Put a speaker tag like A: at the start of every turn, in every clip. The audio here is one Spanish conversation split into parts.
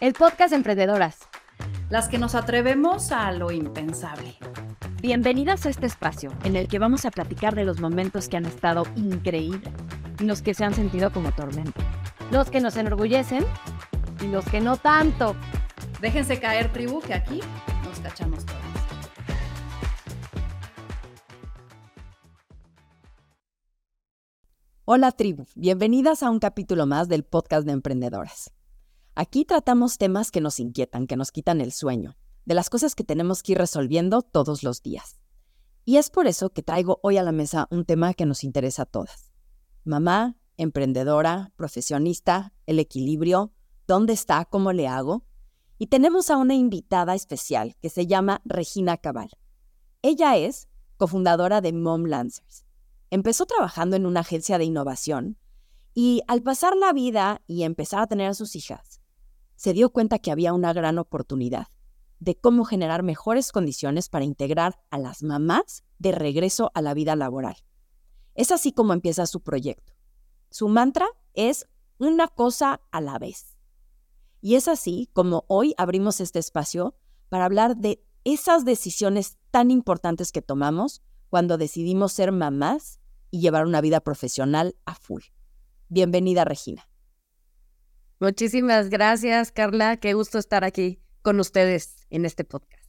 A: el podcast Emprendedoras.
B: Las que nos atrevemos a lo impensable.
A: Bienvenidas a este espacio en el que vamos a platicar de los momentos que han estado increíbles y los que se han sentido como tormenta. Los que nos enorgullecen y los que no tanto.
B: Déjense caer, tribu, que aquí nos cachamos todas.
C: Hola tribu, bienvenidas a un capítulo más del podcast de emprendedoras. Aquí tratamos temas que nos inquietan, que nos quitan el sueño, de las cosas que tenemos que ir resolviendo todos los días. Y es por eso que traigo hoy a la mesa un tema que nos interesa a todas. Mamá, emprendedora, profesionista, el equilibrio, ¿dónde está? ¿Cómo le hago? Y tenemos a una invitada especial que se llama Regina Cabal. Ella es cofundadora de Mom Lancers Empezó trabajando en una agencia de innovación y al pasar la vida y empezar a tener a sus hijas, se dio cuenta que había una gran oportunidad de cómo generar mejores condiciones para integrar a las mamás de regreso a la vida laboral. Es así como empieza su proyecto. Su mantra es una cosa a la vez. Y es así como hoy abrimos este espacio para hablar de esas decisiones tan importantes que tomamos cuando decidimos ser mamás y llevar una vida profesional a full. Bienvenida, Regina.
A: Muchísimas gracias, Carla. Qué gusto estar aquí con ustedes en este podcast.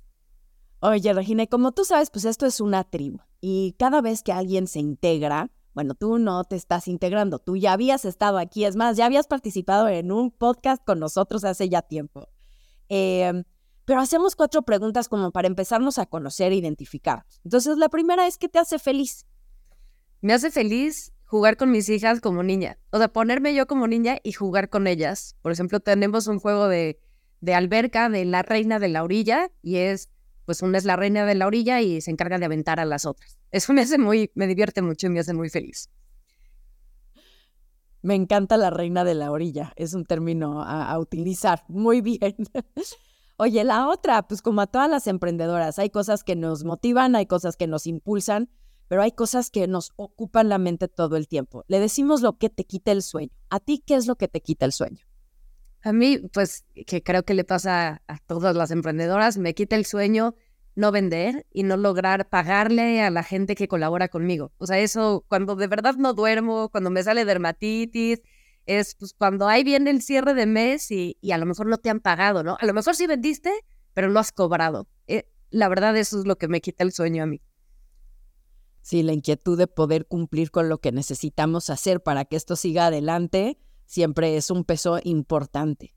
C: Oye, Regina, como tú sabes, pues esto es una tribu y cada vez que alguien se integra, bueno, tú no te estás integrando, tú ya habías estado aquí, es más, ya habías participado en un podcast con nosotros hace ya tiempo. Em, pero hacemos cuatro preguntas como para empezarnos a conocer e identificar. Entonces, la primera es, ¿qué te hace feliz?
A: Me hace feliz jugar con mis hijas como niña. O sea, ponerme yo como niña y jugar con ellas. Por ejemplo, tenemos un juego de, de alberca de la reina de la orilla y es, pues una es la reina de la orilla y se encarga de aventar a las otras. Eso me hace muy, me divierte mucho y me hace muy feliz.
C: Me encanta la reina de la orilla. Es un término a, a utilizar. Muy bien. Oye, la otra, pues como a todas las emprendedoras, hay cosas que nos motivan, hay cosas que nos impulsan pero hay cosas que nos ocupan la mente todo el tiempo. Le decimos lo que te quita el sueño. ¿A ti qué es lo que te quita el sueño?
A: A mí, pues, que creo que le pasa a todas las emprendedoras, me quita el sueño no vender y no lograr pagarle a la gente que colabora conmigo. O sea, eso cuando de verdad no duermo, cuando me sale dermatitis, es pues cuando ahí viene el cierre de mes y, a lo mejor no te han pagado, ¿no? A lo mejor sí vendiste, pero no has cobrado. Eh, la verdad, eso es lo que me quita el sueño a mí.
C: Sí, la inquietud de poder cumplir con lo que necesitamos hacer para que esto siga adelante siempre es un peso importante.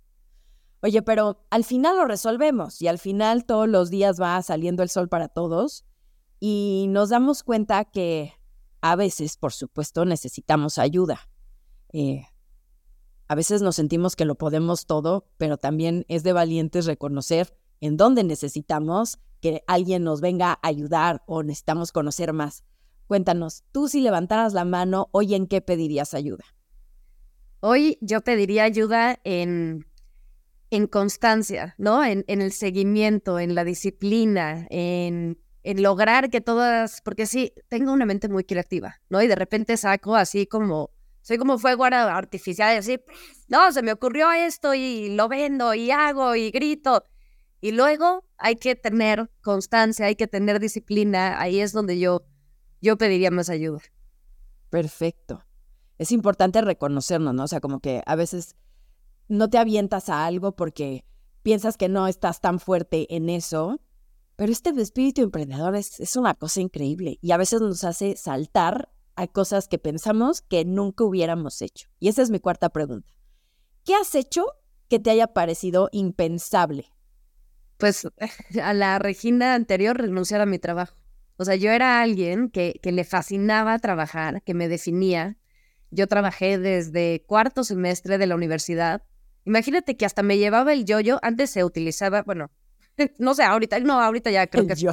C: Oye, pero al final lo resolvemos y al final todos los días va saliendo el sol para todos y nos damos cuenta que a veces, por supuesto, necesitamos ayuda. Eh, a veces nos sentimos que lo podemos todo, pero también es de valientes reconocer en dónde necesitamos que alguien nos venga a ayudar o necesitamos conocer más. Cuéntanos, tú si levantaras la mano, hoy en qué pedirías ayuda?
A: Hoy yo pediría ayuda en, en constancia, ¿no? En, en, el seguimiento, en la disciplina, en, en lograr que todas, porque sí, tengo una mente muy creativa, ¿no? Y de repente saco así como, soy como fuego artificial, y así, no, se me ocurrió esto y lo vendo y hago y grito. Y luego hay que tener constancia, hay que tener disciplina, ahí es donde yo yo pediría más ayuda.
C: Perfecto. Es importante reconocernos, ¿no? O sea, como que a veces no te avientas a algo porque piensas que no estás tan fuerte en eso, pero este espíritu emprendedor es, es una cosa increíble y a veces nos hace saltar a cosas que pensamos que nunca hubiéramos hecho. Y esa es mi cuarta pregunta. ¿Qué has hecho que te haya parecido impensable?
A: Pues a la Regina anterior renunciar a mi trabajo. O sea, yo era alguien que, que le fascinaba trabajar, que me definía. Yo trabajé desde cuarto semestre de la universidad. Imagínate que hasta me llevaba el yoyo. Antes se utilizaba, bueno, no sé, ahorita, no, ahorita ya creo que se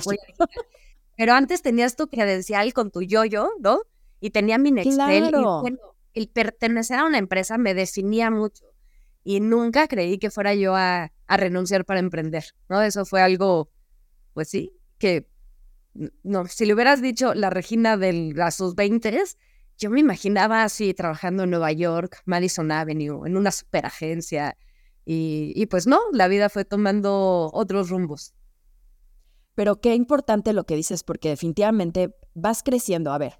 A: Pero antes tenías tu credencial con tu yoyo, ¿no? Y tenía mi Nextel. Y bueno, el pertenecer a una empresa me definía mucho. Y nunca creí que fuera yo a, a renunciar para emprender, ¿no? Eso fue algo, pues sí, que no, si le hubieras dicho la Regina de sus 20, yo me imaginaba así trabajando en Nueva York, Madison Avenue, en una superagencia, Y, y pues no, la vida fue tomando otros rumbos.
C: Pero qué importante lo que dices, porque definitivamente vas creciendo. A ver,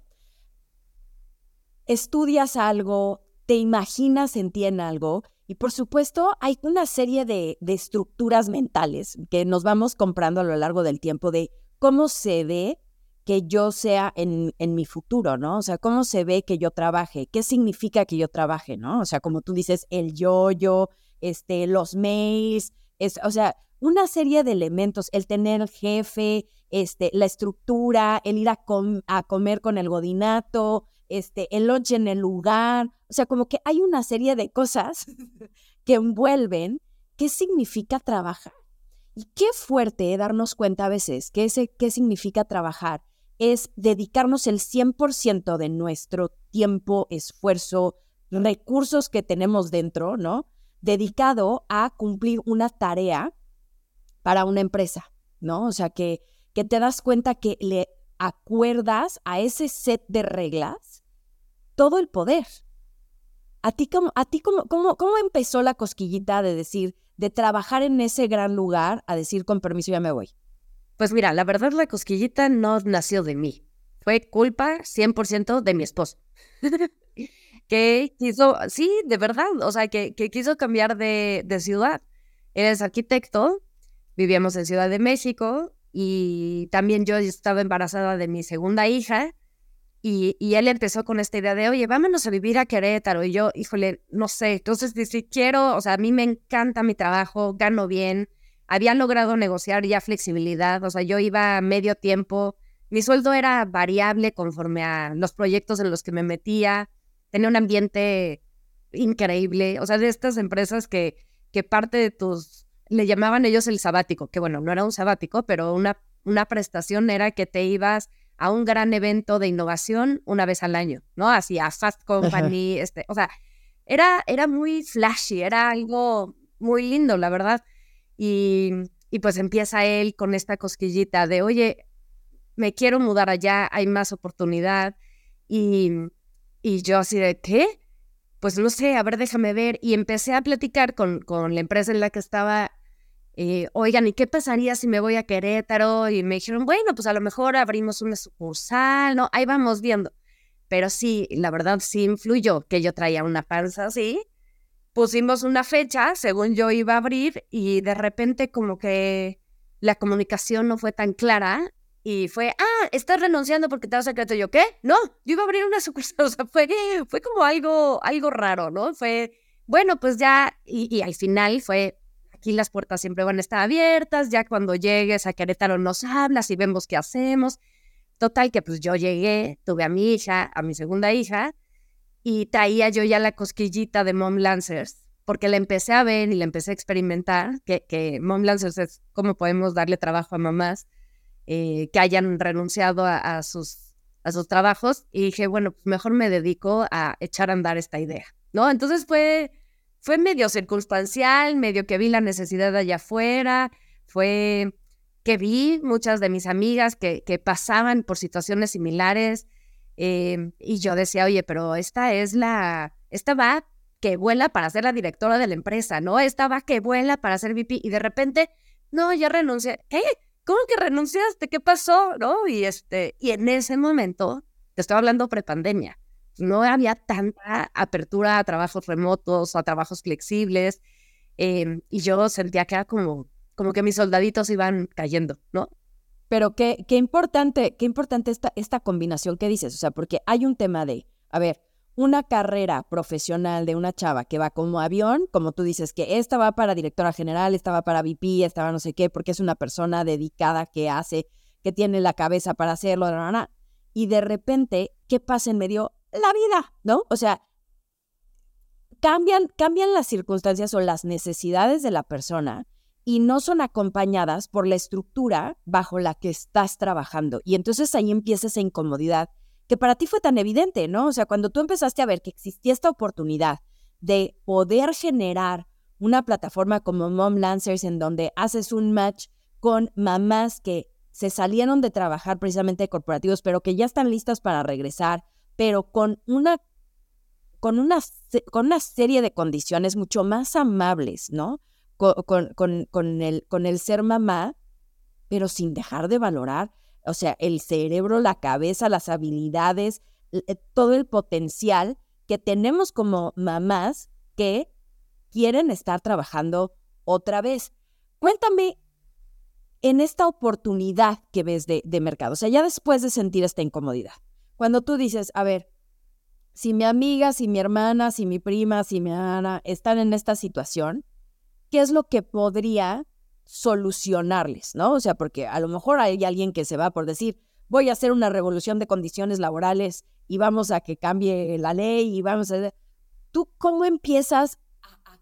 C: estudias algo, te imaginas en ti en algo, y por supuesto hay una serie de, de, estructuras mentales que nos vamos comprando a lo largo del tiempo de cómo se ve que yo sea en, en, mi futuro, ¿no? O sea, cómo se ve que yo trabaje, qué significa que yo trabaje, ¿no? O sea, como tú dices, el yo-yo, este, los mails, es, o sea, una serie de elementos, el tener jefe, este, la estructura, el ir a, a comer con el godinato, este, el lunch en el lugar, o sea, como que hay una serie de cosas que envuelven qué significa trabajar. Y qué fuerte darnos cuenta a veces que ese qué significa trabajar es dedicarnos el 100% de nuestro tiempo, esfuerzo, recursos que tenemos dentro, ¿no? Dedicado a cumplir una tarea para una empresa, ¿no? O sea, que, que te das cuenta que le acuerdas a ese set de reglas todo el poder. ¿A ti, cómo, a ti cómo, cómo, cómo empezó la cosquillita de decir, de trabajar en ese gran lugar a decir, con permiso, ya me voy?
A: Pues mira, la verdad la cosquillita no nació de mí. Fue culpa 100% de mi esposo. que quiso, sí, de verdad, o sea, que, que quiso cambiar de, de ciudad. Él es arquitecto vivíamos en Ciudad de México y también yo estaba embarazada de mi segunda hija y, y, él empezó con esta idea de, oye, vámonos a vivir a Querétaro. Y yo, híjole, no sé, entonces si quiero, o sea, a mí me encanta mi trabajo, gano bien, había logrado negociar ya flexibilidad, o sea, yo iba medio tiempo, mi sueldo era variable conforme a los proyectos en los que me metía, tenía un ambiente increíble, o sea, de estas empresas que, que parte de tus le llamaban ellos el sabático, que bueno, no era un sabático, pero una, una prestación era que te ibas a un gran evento de innovación una vez al año, ¿no? Así a Fast Company, este, o sea, era, era muy flashy, era algo muy lindo, la verdad. Y, y pues empieza él con esta cosquillita de, oye, me quiero mudar allá, hay más oportunidad. Y, y yo así de, ¿qué? pues no sé, a ver, déjame ver. Y empecé a platicar con, con la empresa en la que estaba, eh, oigan, ¿y qué pasaría si me voy a Querétaro? Y me dijeron, bueno, pues a lo mejor abrimos una sucursal, ¿no? Ahí vamos viendo. Pero sí, la verdad sí influyó que yo traía una panza así. Pusimos una fecha, según yo iba a abrir, y de repente como que la comunicación no fue tan clara y fue, ah, estás renunciando porque te vas a Querétaro. Yo, ¿qué? No, yo iba a abrir una sucursal. O sea, fue, fue como algo, algo raro, ¿no? Fue, bueno, pues ya, y, al final fue, aquí las puertas siempre van a estar abiertas, ya cuando llegues a Querétaro nos hablas y vemos qué hacemos. Total, que pues yo llegué, tuve a mi hija, a mi segunda hija, y traía yo ya la cosquillita de Mom Lancers, porque la empecé a ver y la empecé a experimentar, que, que Mom Lancers es cómo podemos darle trabajo a mamás eh, que hayan renunciado a, sus, a sus trabajos y dije, bueno, pues mejor me dedico a echar a andar esta idea, ¿no? Entonces fue, fue medio circunstancial, medio que vi la necesidad allá afuera, fue que vi muchas de mis amigas que, que pasaban por situaciones similares eh, y yo decía, oye, pero esta es la, esta va que vuela para ser la directora de la empresa, ¿no? Esta va que vuela para ser VP y de repente, no, ya renuncié. ¿Qué? ¿cómo que renunciaste? ¿Qué pasó? ¿No? Y, este, y en ese momento, te estoy hablando prepandemia, no había tanta apertura a trabajos remotos, a trabajos flexibles, em, y yo sentía que era como, como que mis soldaditos iban cayendo, ¿no?
C: Pero qué, qué importante, qué importante esta, esta combinación que dices, o sea, porque hay un tema de, a ver, una carrera profesional de una chava que va como avión, como tú dices, que esta va para directora general, esta va para VP, esta va no sé qué, porque es una persona dedicada que hace, que tiene la cabeza para hacerlo, y de repente, ¿qué pasa en medio? La vida, ¿no? O sea, cambian, cambian las circunstancias o las necesidades de la persona y no son acompañadas por la estructura bajo la que estás trabajando. Y entonces ahí empieza esa incomodidad que para ti fue tan evidente, ¿no? O sea, cuando tú empezaste a ver que existía esta oportunidad de poder generar una plataforma como Mom Lancers en donde haces un match con mamás que se salieron de trabajar precisamente de corporativos, pero que ya están listas para regresar, pero con una con una, con una serie de condiciones mucho más amables, ¿no? Con, con, el, con el ser mamá, pero sin dejar de valorar, o sea, el cerebro, la cabeza, las habilidades, eh, todo el potencial que tenemos como mamás que quieren estar trabajando otra vez. Cuéntame, en esta oportunidad que ves de, de mercado, o sea, ya después de sentir esta incomodidad, cuando tú dices, a ver, si mi amiga, si mi hermana, si mi prima, si mi Ana están en esta situación, ¿qué es lo que podría solucionarles? ¿No? O sea, porque a lo mejor hay alguien que se va por decir, voy a hacer una revolución de condiciones laborales y vamos a que cambie la ley y vamos a... ¿Tú cómo empiezas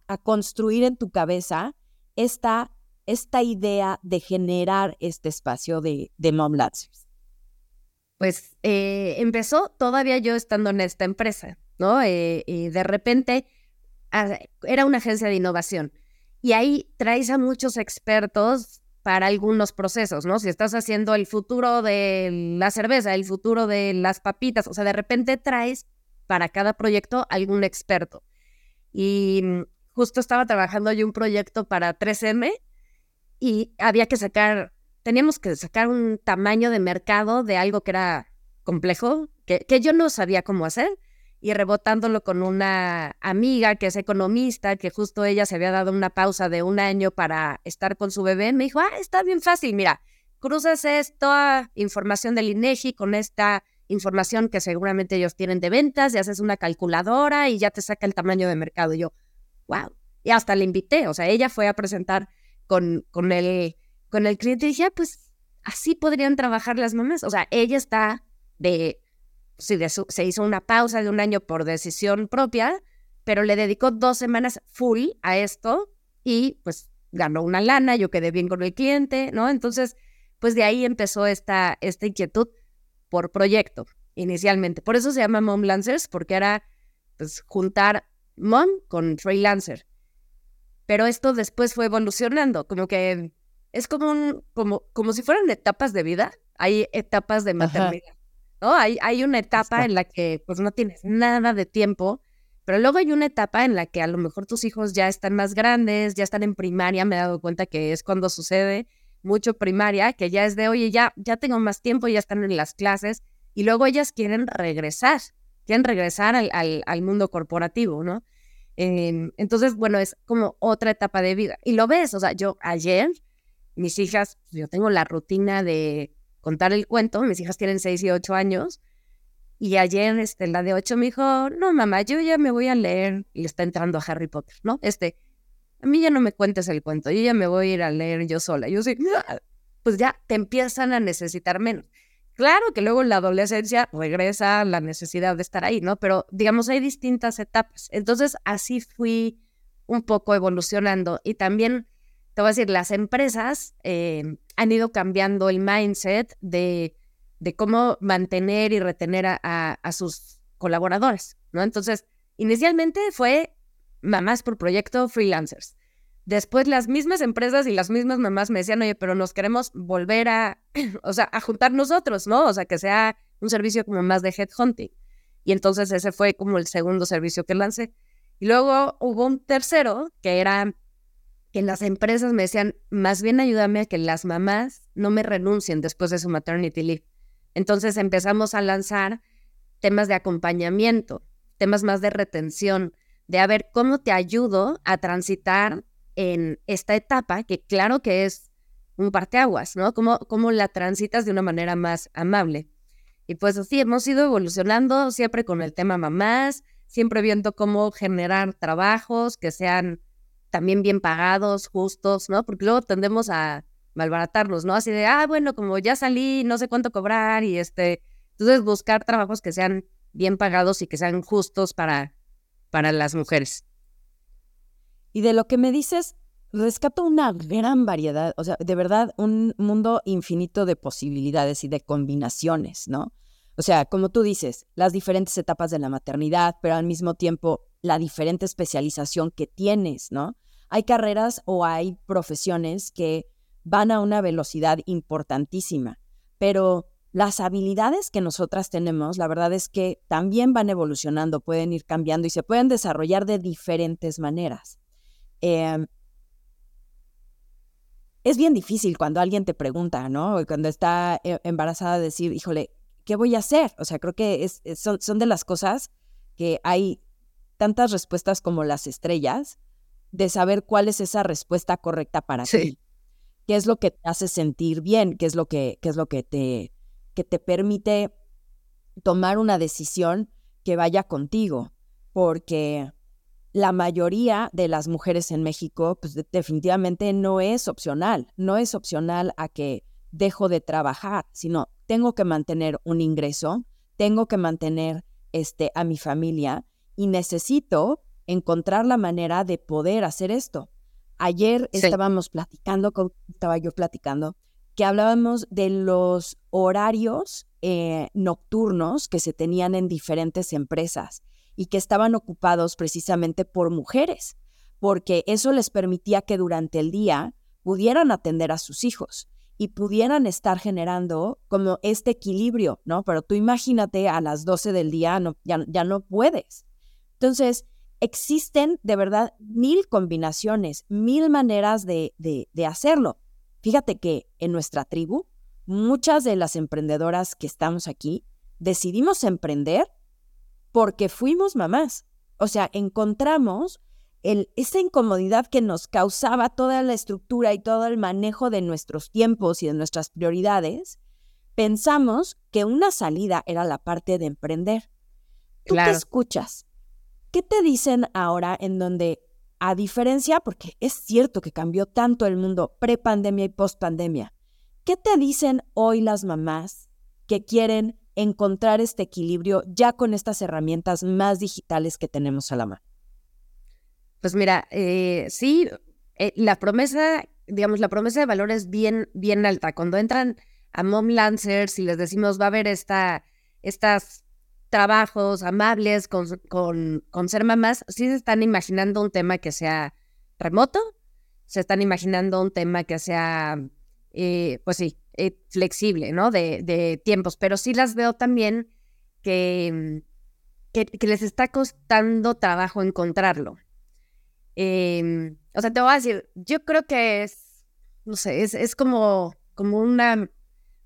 C: a, construir en tu cabeza esta, esta idea de generar este espacio de, de Mom?
A: Pues eh, empezó todavía yo estando en esta empresa, ¿no? Eh, y de repente ah, era una agencia de innovación y ahí traes a muchos expertos para algunos procesos, ¿no? Si estás haciendo el futuro de la cerveza, el futuro de las papitas, o sea, de repente traes para cada proyecto algún experto. Y mm, justo estaba trabajando yo un proyecto para 3M y había que sacar teníamos que sacar un tamaño de mercado de algo que era complejo, que, yo no sabía cómo hacer, y rebotándolo con una amiga que es economista, que justo ella se había dado una pausa de un año para estar con su bebé, me dijo, ah, está bien fácil, mira, cruzas esta información del INEGI con esta información que seguramente ellos tienen de ventas y haces una calculadora y ya te saca el tamaño de mercado. Y yo, wow. Y hasta le invité, o sea, ella fue a presentar con, con el con el cliente y dije, ah, pues así podrían trabajar las mamás. O sea, ella está de, sí, se hizo una pausa de un año por decisión propia, pero le dedicó dos semanas full a esto y pues ganó una lana, yo quedé bien con el cliente, ¿no? Entonces, pues de ahí empezó esta, esta inquietud por proyecto inicialmente. Por eso se llama Mom Lancers, porque era pues juntar mom con freelancer. Pero esto después fue evolucionando, como que es como, un, como, como si fueran etapas de vida. Hay etapas de maternidad, ¿no? Hay, hay una etapa en la que pues no tienes nada de tiempo, pero luego hay una etapa en la que a lo mejor tus hijos ya están más grandes, ya están en primaria, me he dado cuenta que es cuando sucede mucho primaria, que ya es de, oye, ya, ya tengo más tiempo, ya están en las clases, y luego ellas quieren regresar, quieren regresar al, al, mundo corporativo, ¿no? Em, entonces, bueno, es como otra etapa de vida. Y lo ves, o sea, yo ayer mis hijas, yo tengo la rutina de contar el cuento, mis hijas tienen 6 y 8 años, y ayer este, la de 8 me dijo, no, mamá, yo ya me voy a leer, y está entrando a Harry Potter, ¿no? Este, a mí ya no me cuentes el cuento, yo ya me voy a ir a leer yo sola. Yo sí, pues ya te empiezan a necesitar menos. Claro que luego en la adolescencia regresa la necesidad de estar ahí, ¿no? Pero digamos, hay distintas etapas. Entonces, así fui un poco evolucionando y también te voy a decir, las empresas eh, han ido cambiando el mindset de, de cómo mantener y retener a, sus colaboradores, ¿no? Entonces, inicialmente fue mamás por proyecto freelancers. Después las mismas empresas y las mismas mamás me decían, oye, pero nos queremos volver a, o sea, a juntar nosotros, ¿no? O sea, que sea un servicio como más de headhunting. Y entonces ese fue como el segundo servicio que lancé. Y luego hubo un tercero que era que las empresas me decían, más bien ayúdame a que las mamás no me renuncien después de su maternity leave. Entonces empezamos a lanzar temas de acompañamiento, temas más de retención, de a ver cómo te ayudo a transitar en esta etapa, que claro que es un parteaguas, ¿no? ¿Cómo, cómo la transitas de una manera más amable. Y pues así hemos ido evolucionando siempre con el tema mamás, siempre viendo cómo generar trabajos que sean también bien pagados, justos, ¿no? Porque luego tendemos a malbaratarlos, ¿no? Así de, ah, bueno, como ya salí, no sé cuánto cobrar y este, entonces buscar trabajos que sean bien pagados y que sean justos para, para las mujeres.
C: Y de lo que me dices, rescato una gran variedad, o sea, de verdad, un mundo infinito de posibilidades y de combinaciones, ¿no? O sea, como tú dices, las diferentes etapas de la maternidad, pero al mismo tiempo la diferente especialización que tienes, ¿no? hay carreras o hay profesiones que van a una velocidad importantísima, pero las habilidades que nosotras tenemos, la verdad es que también van evolucionando, pueden ir cambiando y se pueden desarrollar de diferentes maneras. Em, es bien difícil cuando alguien te pregunta, ¿no? Cuando está eh, embarazada, decir, híjole, ¿qué voy a hacer? O sea, creo que es, son de las cosas que hay tantas respuestas como las estrellas, de saber cuál es esa respuesta correcta para ti. ¿Qué es lo que te hace sentir bien? ¿Qué es lo que, qué es lo que te, que te permite tomar una decisión que vaya contigo? Porque la mayoría de las mujeres en México, pues definitivamente no es opcional, no es opcional a que dejo de trabajar, sino tengo que mantener un ingreso, tengo que mantener este, a mi familia y necesito encontrar la manera de poder hacer esto. Ayer estábamos platicando, estaba yo platicando, que hablábamos de los horarios eh, nocturnos que se tenían en diferentes empresas y que estaban ocupados precisamente por mujeres, porque eso les permitía que durante el día pudieran atender a sus hijos y pudieran estar generando como este equilibrio, ¿no? Pero tú imagínate a las 12 del día, no, ya, ya no puedes. Entonces, existen de verdad mil combinaciones, mil maneras de, de, de hacerlo. Fíjate que en nuestra tribu, muchas de las emprendedoras que estamos aquí decidimos emprender porque fuimos mamás. O sea, encontramos el, esa incomodidad que nos causaba toda la estructura y todo el manejo de nuestros tiempos y de nuestras prioridades, pensamos que una salida era la parte de emprender. ¿Tú qué escuchas? ¿Qué te dicen ahora en donde, a diferencia, porque es cierto que cambió tanto el mundo pre-pandemia y post-pandemia, ¿qué te dicen hoy las mamás que quieren encontrar este equilibrio ya con estas herramientas más digitales que tenemos a la mano?
A: Pues mira, eh, sí, eh, la promesa, digamos, la promesa de valor es bien, bien alta. Cuando entran a Mom Lancers y les decimos va a haber esta, estas trabajos amables con, con, con ser mamás, sí se están imaginando un tema que sea remoto, se están imaginando un tema que sea, eh, pues sí, eh, flexible, ¿no? De, de, tiempos, pero sí las veo también que, que, les está costando trabajo encontrarlo. Em, o sea, te voy a decir, yo creo que es, no sé, es, es como, como una,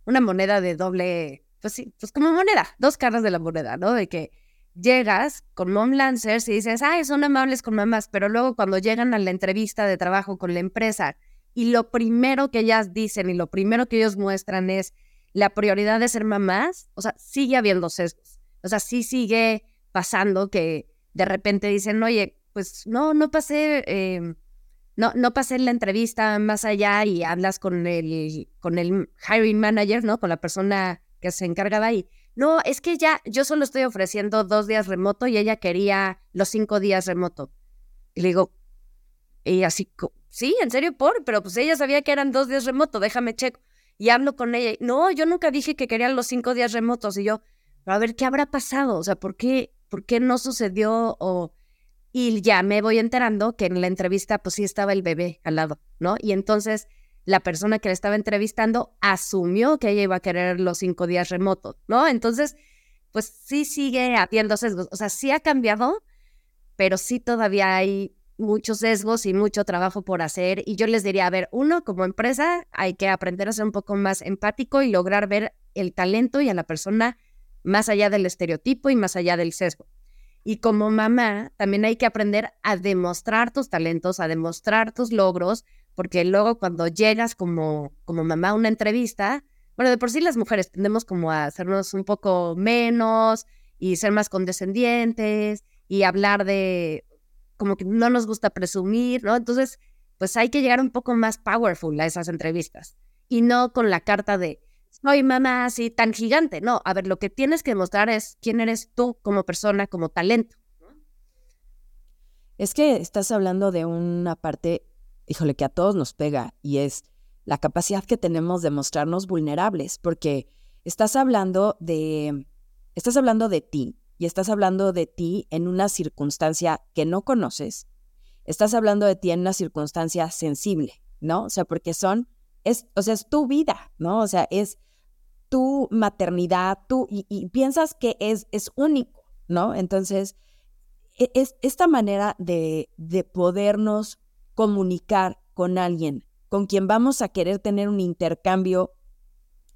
A: una moneda de doble, pues sí, pues como moneda, dos caras de la moneda, ¿no? De que llegas con mom lancers y dices, ay, son amables con mamás, pero luego cuando llegan a la entrevista de trabajo con la empresa y lo primero que ellas dicen y lo primero que ellos muestran es la prioridad de ser mamás, o sea, sigue habiendo sesgos. O sea, sí sigue pasando que de repente dicen, oye, pues no, no pasé, em, no, no pasé la entrevista más allá y hablas con el, con el hiring manager, ¿no? Con la persona que se encargaba ahí. No, es que ya, yo solo estoy ofreciendo dos días remoto y ella quería los cinco días remoto. Y le digo, y así, sí, en serio, por, pero pues ella sabía que eran dos días remoto, déjame checo. Y hablo con ella. No, yo nunca dije que querían los cinco días remotos. Y yo, a ver, ¿qué habrá pasado? O sea, ¿por qué, por qué no sucedió? O... Y ya me voy enterando que en la entrevista, pues sí estaba el bebé al lado, ¿no? Y entonces la persona que le estaba entrevistando asumió que ella iba a querer los cinco días remotos, ¿no? Entonces, pues sí sigue habiendo sesgos. O sea, sí ha cambiado, pero sí todavía hay muchos sesgos y mucho trabajo por hacer. Y yo les diría, a ver, uno, como empresa, hay que aprender a ser un poco más empático y lograr ver el talento y a la persona más allá del estereotipo y más allá del sesgo. Y como mamá, también hay que aprender a demostrar tus talentos, a demostrar tus logros, porque luego cuando llegas como, como mamá a una entrevista, bueno, de por sí las mujeres tendemos como a hacernos un poco menos y ser más condescendientes y hablar de, como que no nos gusta presumir, ¿no? Entonces, pues hay que llegar un poco más powerful a esas entrevistas y no con la carta de soy mamá así tan gigante. No, a ver, lo que tienes que demostrar es quién eres tú como persona, como talento.
C: Es que estás hablando de una parte, híjole, que a todos nos pega y es la capacidad que tenemos de mostrarnos vulnerables, porque estás hablando de, estás hablando de ti, y estás hablando de ti en una circunstancia que no conoces, estás hablando de ti en una circunstancia sensible, ¿no? O sea, porque son, es, o sea, es tu vida, ¿no? O sea, es, tu maternidad, tú, y, piensas que es, es único, ¿no? Entonces, e, es, esta manera de, de podernos comunicar con alguien con quien vamos a querer tener un intercambio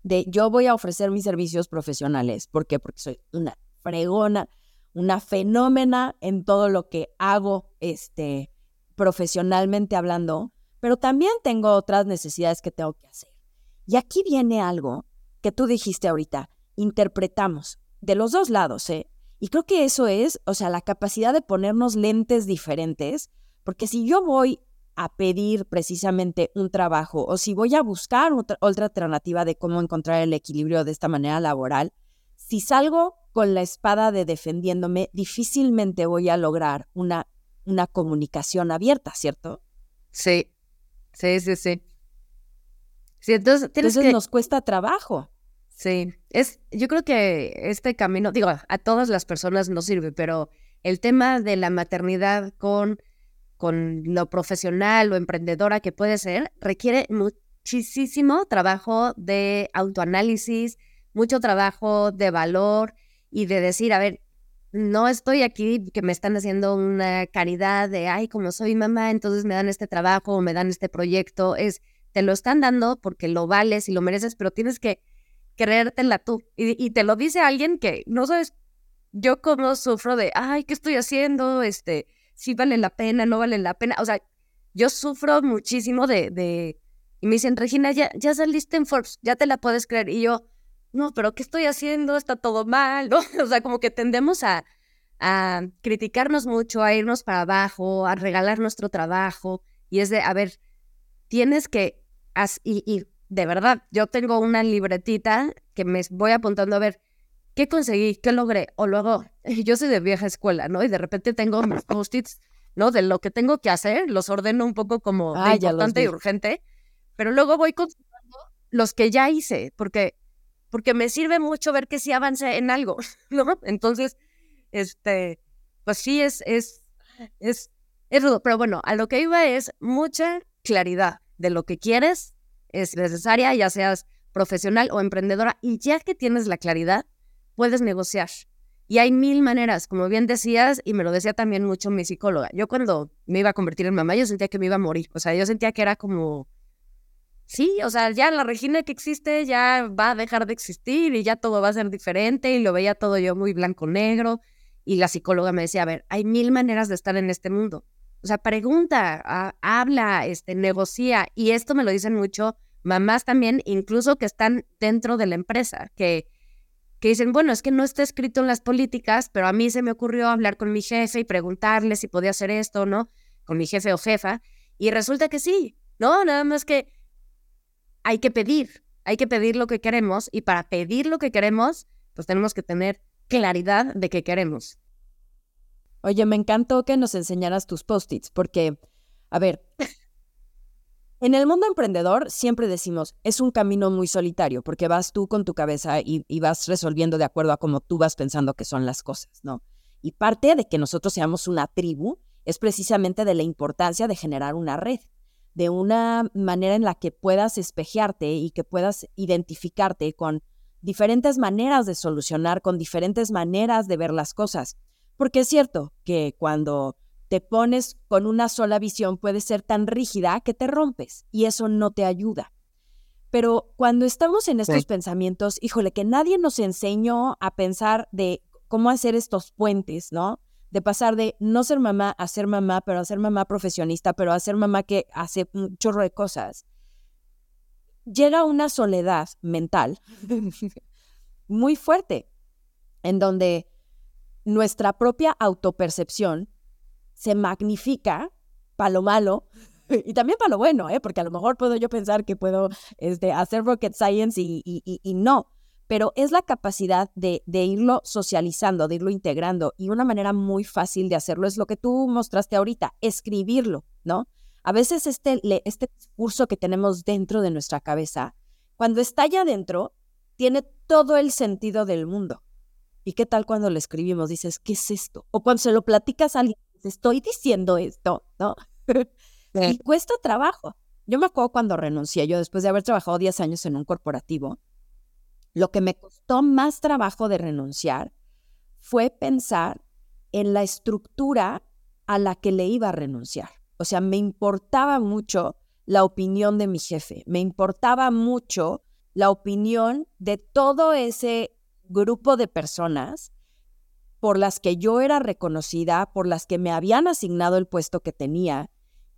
C: de yo voy a ofrecer mis servicios profesionales. ¿Por qué? Porque soy una fregona, una fenómena en todo lo que hago este, profesionalmente hablando, pero también tengo otras necesidades que tengo que hacer. Y aquí viene algo que tú dijiste ahorita, interpretamos de los dos lados, ¿eh? Y creo que eso es, o sea, la capacidad de ponernos lentes diferentes, porque si yo voy a pedir precisamente un trabajo o si voy a buscar otra, otra alternativa de cómo encontrar el equilibrio de esta manera laboral, si salgo con la espada de defendiéndome, difícilmente voy a lograr una, una comunicación abierta, ¿cierto?
A: Sí, sí, sí, sí. sí entonces,
C: entonces nos cuesta trabajo.
A: Sí, es, yo creo que este camino, digo, a todas las personas no sirve, pero el tema de la maternidad con, con lo profesional o emprendedora que puede ser, requiere muchísimo trabajo de autoanálisis, mucho trabajo de valor y de decir, a ver, no estoy aquí que me están haciendo una caridad de, ay, como soy mamá, entonces me dan este trabajo o me dan este proyecto. Es, te lo están dando porque lo vales y lo mereces, pero tienes que creértela tú. Y, y te lo dice alguien que no sabes, yo como sufro de, ay, ¿qué estoy haciendo? Este, si vale la pena, no vale la pena. O sea, yo sufro muchísimo de, de, y me dicen, Regina, ya, ya saliste en Forbes, ya te la puedes creer. Y yo, no, pero ¿qué estoy haciendo? Está todo mal, ¿no? O sea, como que tendemos a, a criticarnos mucho, a irnos para abajo, a regalar nuestro trabajo. Y es de, a ver, tienes que, y, y de verdad, yo tengo una libretita que me voy apuntando a ver qué conseguí, qué logré. O luego, yo soy de vieja escuela, ¿no? Y de repente tengo mis post-its, ¿no? De lo que tengo que hacer, los ordeno un poco como importante y urgente, pero luego voy consultando los que ya hice, porque porque me sirve mucho ver que sí avance en algo, ¿no? Entonces, este, pues sí es, es, es, es rudo. Pero bueno, a lo que iba es mucha claridad de lo que quieres, es necesaria, ya seas profesional o emprendedora, y ya que tienes la claridad, puedes negociar. Y hay mil maneras, como bien decías, y me lo decía también mucho mi psicóloga. Yo cuando me iba a convertir en mamá, yo sentía que me iba a morir. O sea, yo sentía que era como sí, o sea, ya la Regina que existe ya va a dejar de existir y ya todo va a ser diferente y lo veía todo yo muy blanco-negro y la psicóloga me decía, a ver, hay mil maneras de estar en este mundo. O sea, pregunta, habla, este, negocia y esto me lo dicen mucho mamás también, incluso que están dentro de la empresa, que, que dicen, bueno, es que no está escrito en las políticas, pero a mí se me ocurrió hablar con mi jefe y preguntarle si podía hacer esto o no, con mi jefe o jefa, y resulta que sí, ¿no? Nada más que hay que pedir, hay que pedir lo que queremos y para pedir lo que queremos, pues tenemos que tener claridad de qué queremos.
C: Oye, me encantó que nos enseñaras tus post-its porque, a ver, en el mundo emprendedor siempre decimos, es un camino muy solitario porque vas tú con tu cabeza y, y vas resolviendo de acuerdo a cómo tú vas pensando que son las cosas, ¿no? Y parte de que nosotros seamos una tribu es precisamente de la importancia de generar una red de una manera en la que puedas espejearte y que puedas identificarte con diferentes maneras de solucionar, con diferentes maneras de ver las cosas. Porque es cierto que cuando te pones con una sola visión puede ser tan rígida que te rompes y eso no te ayuda. Pero cuando estamos en estos pensamientos, híjole, que nadie nos enseñó a pensar de cómo hacer estos puentes, ¿no? de pasar de no ser mamá a ser mamá, pero a ser mamá profesionista, pero a ser mamá que hace un chorro de cosas, llega una soledad mental muy fuerte, en donde nuestra propia autopercepción se magnifica para lo malo y también para lo bueno, ¿eh? porque a lo mejor puedo yo pensar que puedo este, hacer rocket science y, y no pero es la capacidad de, irlo socializando, de irlo integrando. Y una manera muy fácil de hacerlo es lo que tú mostraste ahorita, escribirlo, ¿no? A veces este, este discurso que tenemos dentro de nuestra cabeza, cuando está allá adentro, tiene todo el sentido del mundo. ¿Y qué tal cuando lo escribimos? Dices, ¿qué es esto? O cuando se lo platicas a alguien, estoy diciendo esto, ¿no? y cuesta trabajo. Yo me acuerdo cuando renuncié, yo después de haber trabajado 10 años en un corporativo, lo que me costó más trabajo de renunciar fue pensar en la estructura a la que le iba a renunciar. O sea, me importaba mucho la opinión de mi jefe, me importaba mucho la opinión de todo ese grupo de personas por las que yo era reconocida, por las que me habían asignado el puesto que tenía,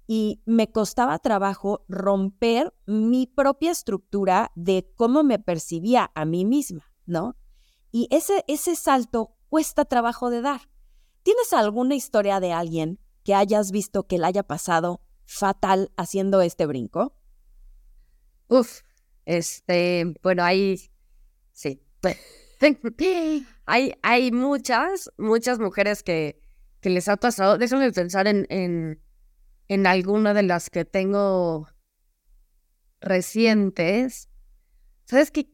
C: y me costaba trabajo romper mi propia estructura de cómo me percibía a mí misma, ¿no? Y ese, ese salto cuesta trabajo de dar. ¿Tienes alguna historia de alguien que hayas visto que le haya pasado fatal haciendo este brinco?
A: Uf, este, bueno, hay, sí, hay, hay muchas, muchas mujeres que, que les ha pasado. Déjame pensar en, en, en alguna de las que tengo recientes. ¿Sabes qué?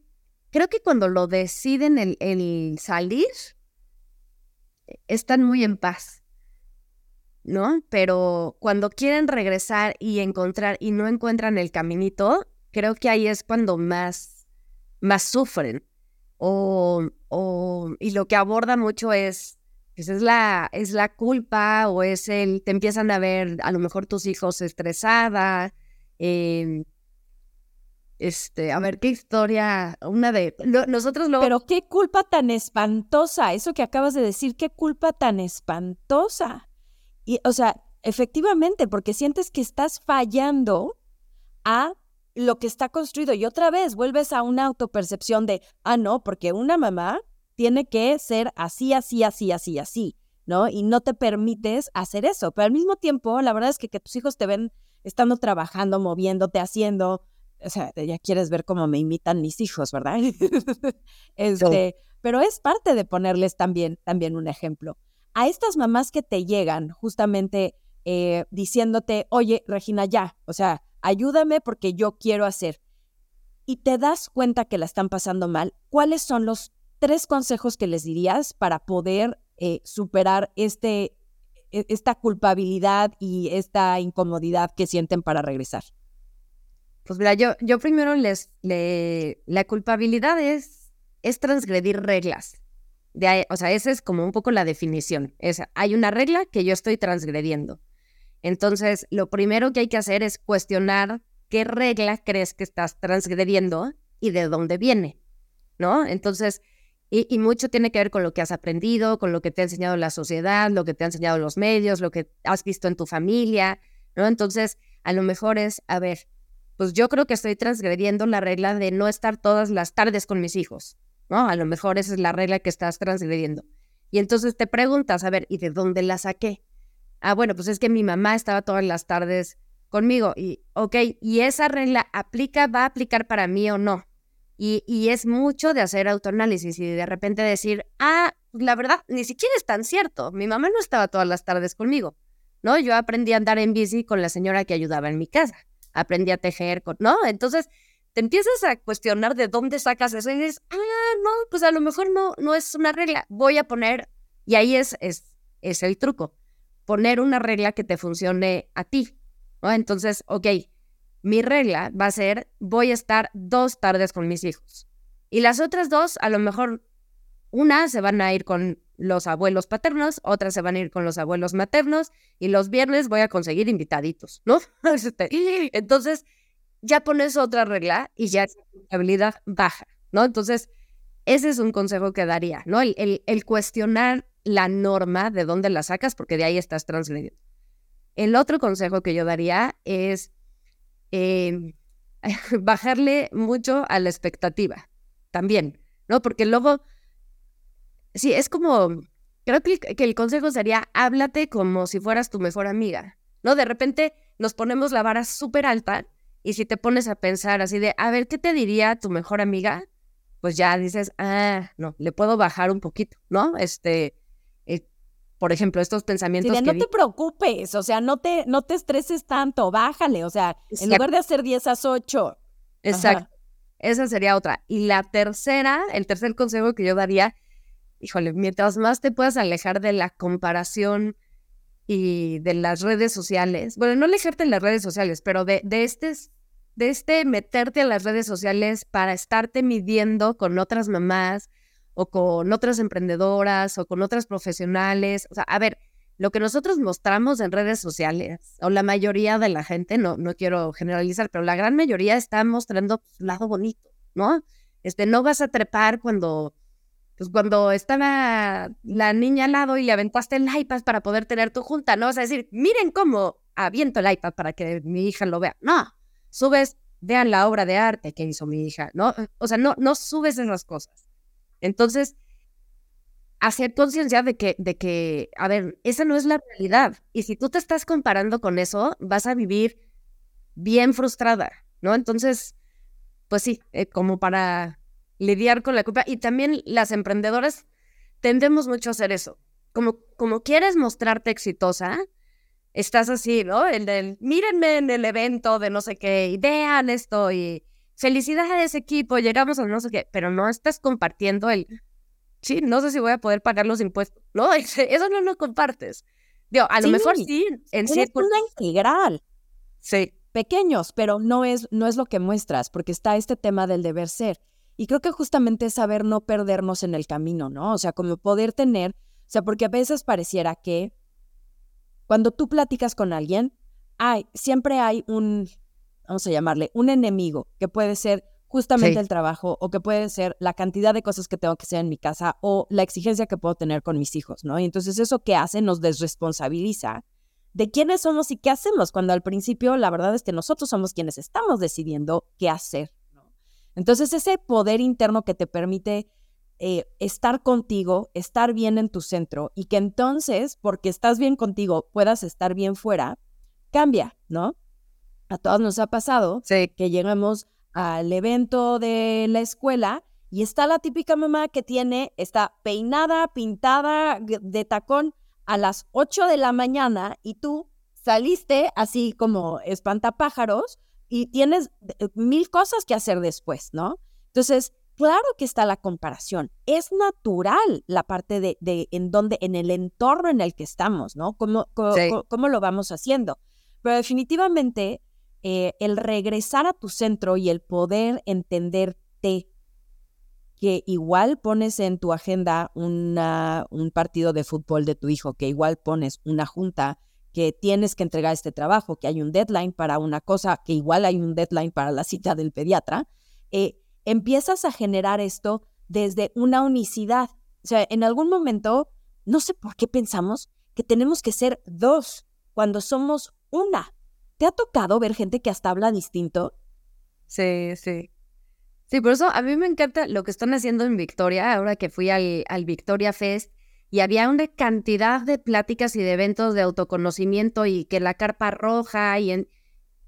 A: Creo que cuando lo deciden el, el salir, están muy en paz, ¿no? Pero cuando quieren regresar y encontrar y no encuentran el caminito, creo que ahí es cuando más, más sufren. O, o, y lo que aborda mucho es, pues es la, es la culpa o es el, te empiezan a ver a lo mejor tus hijos estresada, eh, este, a ver, qué historia, una de, nosotros lo...
C: Pero qué culpa tan espantosa, eso que acabas de decir, qué culpa tan espantosa. Y, o sea, efectivamente, porque sientes que estás fallando a lo que está construido. Y otra vez vuelves a una autopercepción de, ah, no, porque una mamá tiene que ser así, así, así, así, así, ¿no? Y no te permites hacer eso. Pero al mismo tiempo, la verdad es que, que tus hijos te ven estando trabajando, moviéndote, haciendo, o sea, ya quieres ver cómo me imitan mis hijos, ¿verdad? este, pero es parte de ponerles también, también un ejemplo. A estas mamás que te llegan justamente eh, diciéndote, oye, Regina, ya, o sea, ayúdame porque yo quiero hacer. Y te das cuenta que la están pasando mal, ¿cuáles son los tres consejos que les dirías para poder eh, superar este, e, esta culpabilidad y esta incomodidad que sienten para regresar?
A: Pues mira, yo, primero les, le, la culpabilidad es, es transgredir reglas. De, o sea, esa es como un poco la definición. Es, hay una regla que yo estoy transgrediendo. Entonces, lo primero que hay que hacer es cuestionar qué regla crees que estás transgrediendo y de dónde viene, ¿no? Entonces, y, y, mucho tiene que ver con lo que has aprendido, con lo que te ha enseñado la sociedad, lo que te ha enseñado los medios, lo que has visto en tu familia, ¿no? Entonces, a lo mejor es, a ver, pues yo creo que estoy transgrediendo la regla de no estar todas las tardes con mis hijos, ¿no? A lo mejor esa es la regla que estás transgrediendo. Y entonces te preguntas, a ver, ¿y de dónde la saqué? Ah, bueno, pues es que mi mamá estaba todas las tardes conmigo y, ok, ¿y esa regla aplica, va a aplicar para mí o no? Y, y es mucho de hacer autoanálisis y de repente decir, ah, la verdad, ni siquiera es tan cierto, mi mamá no estaba todas las tardes conmigo, ¿no? Yo aprendí a andar en bici con la señora que ayudaba en mi casa aprendí a tejer, ¿no? Entonces te empiezas a cuestionar de dónde sacas eso y dices, ah, no, pues a lo mejor no, no es una regla, voy a poner, y ahí es, es, es el truco, poner una regla que te funcione a ti, ¿no? Entonces, ok, mi regla va a ser, voy a estar dos tardes con mis hijos. Y las otras dos, a lo mejor una se van a ir con los abuelos paternos, otras se van a ir con los abuelos maternos y los viernes voy a conseguir invitaditos, ¿no? Este, entonces, ya pones otra regla y ya la habilidad baja, ¿no? Entonces, ese es un consejo que daría, ¿no? El, el, cuestionar la norma de dónde la sacas, porque de ahí estás transgrediendo. El otro consejo que yo daría es em, bajarle mucho a la expectativa también, ¿no? Porque luego sí, es como, creo que, el consejo sería, háblate como si fueras tu mejor amiga, ¿no? De repente nos ponemos la vara súper alta y si te pones a pensar así de, a ver, ¿qué te diría tu mejor amiga? Pues ya dices, ah, no, le puedo bajar un poquito, ¿no? Este, eh, por ejemplo, estos pensamientos.
C: no te preocupes, o sea, no te, no te estreses tanto, bájale, o sea, en lugar de hacer 10 a 8.
A: Exacto. Esa sería otra. Y la tercera, el tercer consejo que yo daría híjole, mientras más te puedas alejar de la comparación y de las redes sociales, bueno, no alejarte de las redes sociales, pero de, de, este, de este meterte a las redes sociales para estarte midiendo con otras mamás o con otras emprendedoras o con otras profesionales. O sea, a ver, lo que nosotros mostramos en redes sociales, o la mayoría de la gente, no, no quiero generalizar, pero la gran mayoría está mostrando su lado bonito, ¿no? Este, no vas a trepar cuando, pues cuando está la, la niña al lado y le aventaste el iPad para poder tener tu junta, no vas a decir, miren cómo aviento el iPad para que mi hija lo vea. No, subes, vean la obra de arte que hizo mi hija, ¿no? O sea, no, no subes esas cosas. Entonces, hacer conciencia de que, de que, a ver, esa no es la realidad. Y si tú te estás comparando con eso, vas a vivir bien frustrada, ¿no? Entonces, pues sí, eh, como para lidiar con la culpa. Y también las emprendedoras tendemos mucho a hacer eso. Como, como quieres mostrarte exitosa, estás así, ¿no? El del, mírenme en el evento de no sé qué, y vean esto, y felicidades a ese equipo, llegamos a no sé qué, pero no estás compartiendo el, sí, no sé si voy a poder pagar los impuestos. No, eso no lo compartes. Digo, a lo mejor sí,
C: en una integral.
A: Sí.
C: Pequeños, pero no es, no es lo que muestras, porque está este tema del deber ser. Y creo que justamente es saber no perdernos en el camino, ¿no? O sea, como poder tener, o sea, porque a veces pareciera que cuando tú platicas con alguien, hay, siempre hay un, vamos a llamarle, un enemigo, que puede ser justamente el trabajo o que puede ser la cantidad de cosas que tengo que hacer en mi casa o la exigencia que puedo tener con mis hijos, ¿no? Y entonces eso que hace nos desresponsabiliza de quiénes somos y qué hacemos, cuando al principio la verdad es que nosotros somos quienes estamos decidiendo qué hacer, ¿no? Entonces ese poder interno que te permite eh, estar contigo, estar bien en tu centro y que entonces, porque estás bien contigo, puedas estar bien fuera, cambia, ¿no? A todos nos ha pasado que llegamos al evento de la escuela y está la típica mamá que tiene, está peinada, pintada de tacón a las 8 de la mañana y tú saliste así como espantapájaros y tienes eh, mil cosas que hacer después, ¿no? Entonces, Claro que está la comparación. Es natural la parte de, en donde, en el entorno en el que estamos, ¿no? ¿Cómo, cómo, lo vamos haciendo? Pero definitivamente eh, el regresar a tu centro y el poder entenderte que igual pones en tu agenda una, un partido de fútbol de tu hijo, que igual pones una junta, que tienes que entregar este trabajo, que hay un deadline para una cosa, que igual hay un deadline para la cita del pediatra, eh, empiezas a generar esto desde una unicidad. O sea, en algún momento, no sé por qué pensamos que tenemos que ser dos cuando somos una. ¿Te ha tocado ver gente que hasta habla distinto?
A: Sí, sí. Sí, por eso a mí me encanta lo que están haciendo en Victoria, ahora que fui al, al Victoria Fest y había una cantidad de pláticas y de eventos de autoconocimiento y que la carpa roja y, en,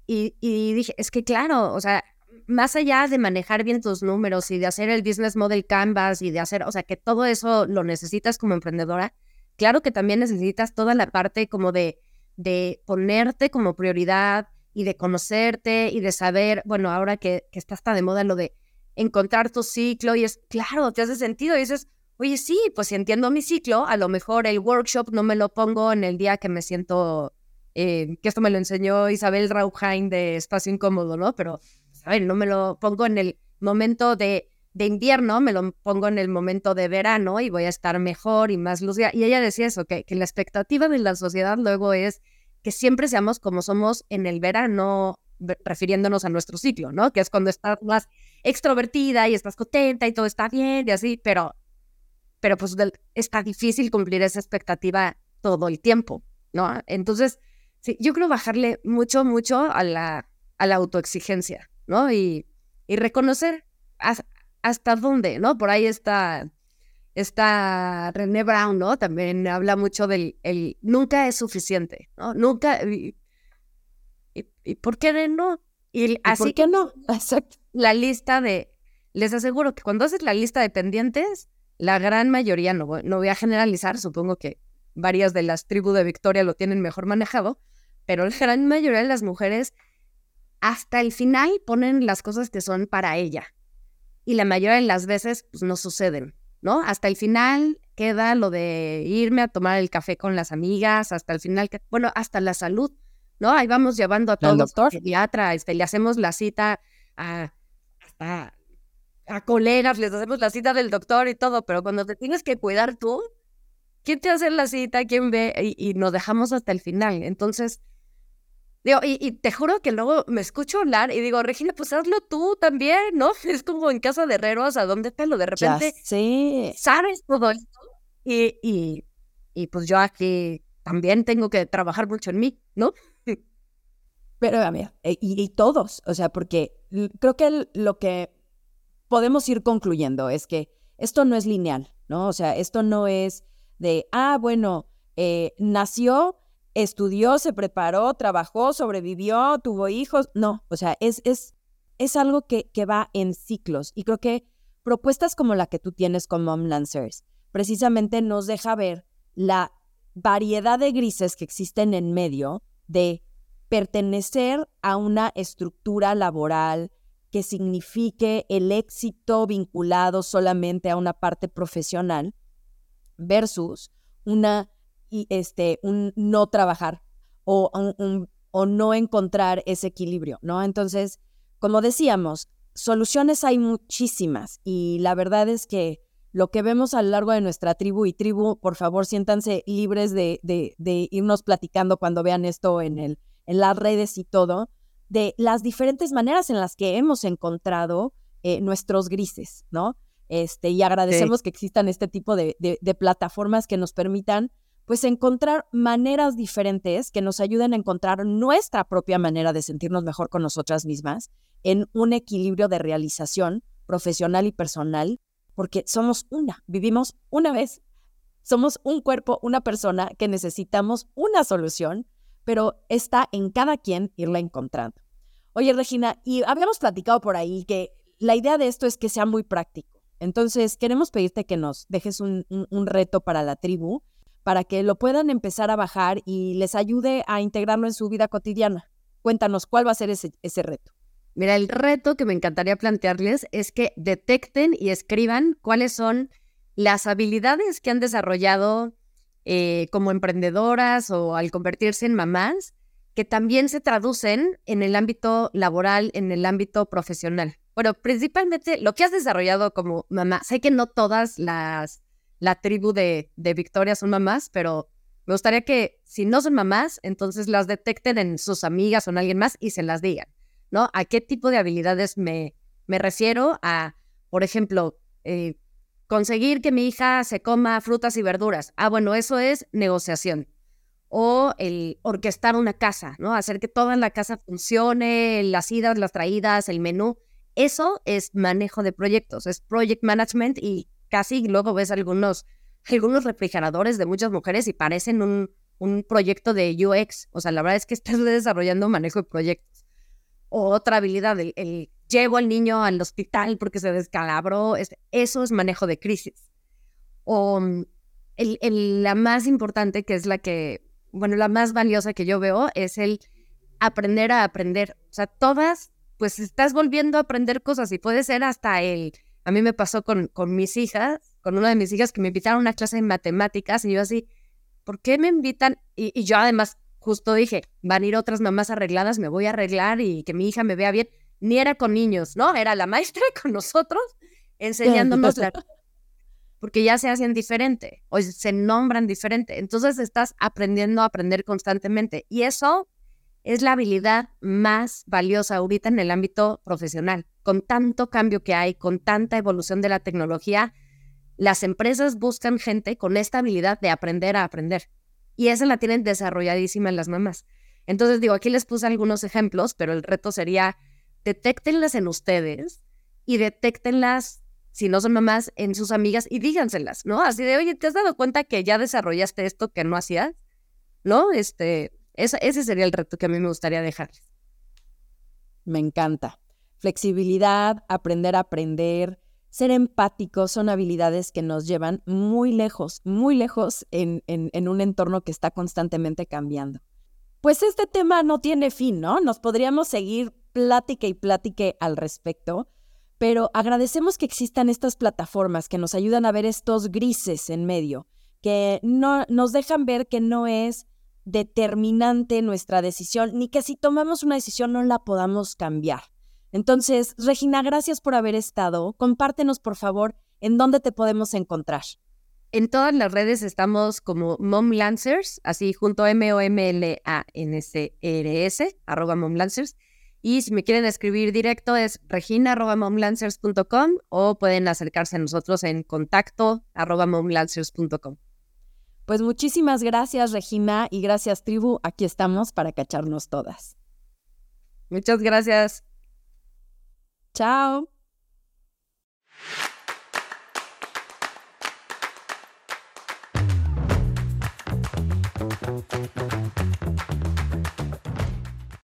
A: y, y dije, es que claro, o sea, más allá de manejar bien tus números y de hacer el business model canvas y de hacer, o sea, que todo eso lo necesitas como emprendedora, claro que también necesitas toda la parte como de, de ponerte como prioridad y de conocerte y de saber, bueno, ahora que, que está hasta de moda lo de encontrar tu ciclo y es, claro, te hace sentido y dices, oye, sí, pues si entiendo mi ciclo, a lo mejor el workshop no me lo pongo en el día que me siento, eh, que esto me lo enseñó Isabel Rauhain de Espacio Incómodo, ¿no? Pero a ver, no me lo pongo en el momento de, de invierno, me lo pongo en el momento de verano y voy a estar mejor y más lúcida. Y ella decía eso, que, que la expectativa de la sociedad luego es que siempre seamos como somos en el verano, refiriéndonos a nuestro ciclo, ¿no? Que es cuando estás más extrovertida y estás contenta y todo está bien y así, pero, pero pues está difícil cumplir esa expectativa todo el tiempo, ¿no? Entonces, sí, yo creo bajarle mucho, mucho a la, a la autoexigencia. ¿no? Y, y reconocer hasta dónde, ¿no? Por ahí está, está René Brown, ¿no? También habla mucho del el nunca es suficiente, ¿no? Nunca. ¿Y, y, por qué no?
C: Y, así ¿Por qué no? Exacto.
A: La lista de. Les aseguro que cuando haces la lista de pendientes, la gran mayoría, no, no voy a generalizar, supongo que varias de las tribus de Victoria lo tienen mejor manejado, pero la gran mayoría de las mujeres hasta el final ponen las cosas que son para ella. Y la mayoría de las veces pues, no suceden, ¿no? Hasta el final queda lo de irme a tomar el café con las amigas, hasta el final, bueno, hasta la salud. ¿no? Ahí vamos llevando a todos
C: doctor.
A: al pediatra, este, le hacemos la cita a, hasta a colegas, les hacemos la cita del doctor y todo, pero cuando te tienes que cuidar tú, ¿quién te hace la cita? ¿Quién ve? Y, y nos dejamos hasta el final. Entonces, digo, y, y te juro que luego me escucho hablar y digo, Regina, pues hazlo tú también, ¿no? Es como en casa de herreros, ¿a dónde te lo de repente sabes todo esto? Y, y, y pues yo aquí también tengo que trabajar mucho en mí, ¿no?
C: Pero a ver, e- y, y todos, o sea, porque creo que lo que podemos ir concluyendo es que esto no es lineal, ¿no? O sea, esto no es de, ah, bueno, eh, nació, estudió, se preparó, trabajó, sobrevivió, tuvo hijos. No, o sea, es, es, es algo que, que va en ciclos. Y creo que propuestas como la que tú tienes con Mom Lancers precisamente nos deja ver la variedad de grises que existen en medio de pertenecer a una estructura laboral que signifique el éxito vinculado solamente a una parte profesional versus una y este un no trabajar o un- un- o no encontrar ese equilibrio, ¿no? Entonces, como decíamos, soluciones hay muchísimas y la verdad es que lo que vemos a lo largo de nuestra tribu y tribu, por favor, siéntanse libres de, de- de irnos platicando cuando vean esto en, el, en las redes y todo, de las diferentes maneras en las que hemos encontrado eh, nuestros grises, ¿no? Este, y agradecemos que existan este tipo de- de plataformas que nos permitan, pues, encontrar maneras diferentes que nos ayuden a encontrar nuestra propia manera de sentirnos mejor con nosotras mismas en un equilibrio de realización profesional y personal, porque somos una, vivimos una vez, somos un cuerpo, una persona que necesitamos una solución, pero está en cada quien irla encontrando. Oye, Regina, y habíamos platicado por ahí que la idea de esto es que sea muy práctico. Entonces, queremos pedirte que nos dejes un, un- reto para la tribu, para que lo puedan empezar a bajar y les ayude a integrarlo en su vida cotidiana. Cuéntanos, ¿cuál va a ser ese, reto?
A: Mira, el reto que me encantaría plantearles es que detecten y escriban cuáles son las habilidades que han desarrollado eh, como emprendedoras o al convertirse en mamás, que también se traducen en el ámbito laboral, en el ámbito profesional. Bueno, principalmente lo que has desarrollado como mamá. Sé que no todas las, la tribu de, Victoria son mamás, pero me gustaría que si no son mamás, entonces las detecten en sus amigas o en alguien más y se las digan. ¿no? ¿A qué tipo de habilidades me, me refiero? A, por ejemplo, eh, conseguir que mi hija se coma frutas y verduras. Ah, bueno, eso es negociación. O el orquestar una casa, ¿no? Hacer que toda la casa funcione, las idas, las traídas, el menú. Eso es manejo de proyectos, es project management y casi luego ves algunos, algunos refrigeradores de muchas mujeres y parecen un, un proyecto de UX. O sea, la verdad es que estás desarrollando manejo de proyectos o otra habilidad, el, el llevo al niño al hospital porque se descalabró, es- eso es manejo de crisis. O el- la más importante, que es la que, bueno, la más valiosa que yo veo, es el aprender a aprender. O sea, todas, pues estás volviendo a aprender cosas y puede ser hasta el, a mí me pasó con, con mis hijas, con una de mis hijas que me invitaron a una clase de matemáticas y yo así, ¿por qué me invitan? Y, y yo además justo dije, van a ir otras mamás arregladas, me voy a arreglar y que mi hija me vea bien. Ni era con niños, ¿no? Era la maestra con nosotros enseñándonos la... Porque ya se hacen diferente o se nombran diferente. Entonces estás aprendiendo a aprender constantemente. Y eso es la habilidad más valiosa ahorita en el ámbito profesional. Con tanto cambio que hay, con tanta evolución de la tecnología, las empresas buscan gente con esta habilidad de aprender a aprender. Y esa la tienen desarrolladísima en las mamás. Entonces, digo, aquí les puse algunos ejemplos, pero el reto sería, detéctenlas en ustedes y detéctenlas, si no son mamás, en sus amigas y díganselas, ¿no? Así de, oye, ¿te has dado cuenta que ya desarrollaste esto que no hacías? ¿No? Este, ese, sería el reto que a mí me gustaría dejarles.
C: Me encanta. Flexibilidad, aprender a aprender, ser empático son habilidades que nos llevan muy lejos, muy lejos en, en, en, un entorno que está constantemente cambiando. Pues este tema no tiene fin, ¿no? Nos podríamos seguir plática y plática al respecto, pero agradecemos que existan estas plataformas que nos ayudan a ver estos grises en medio, que no, nos dejan ver que no es determinante nuestra decisión, ni que si tomamos una decisión no la podamos cambiar. Entonces, Regina, gracias por haber estado. Compártenos, por favor, en dónde te podemos encontrar.
A: En todas las redes estamos como Mom Lancers, así junto a M-O-M-L-A-N-C-R-S, arroba Mom Lancers. Y si me quieren escribir directo es regina.momlancers.com o pueden acercarse a nosotros en contacto arroba momlancers.com.
C: Pues muchísimas gracias, Regina, y gracias, tribu. Aquí estamos para cacharnos todas.
A: Muchas gracias.
C: Chao.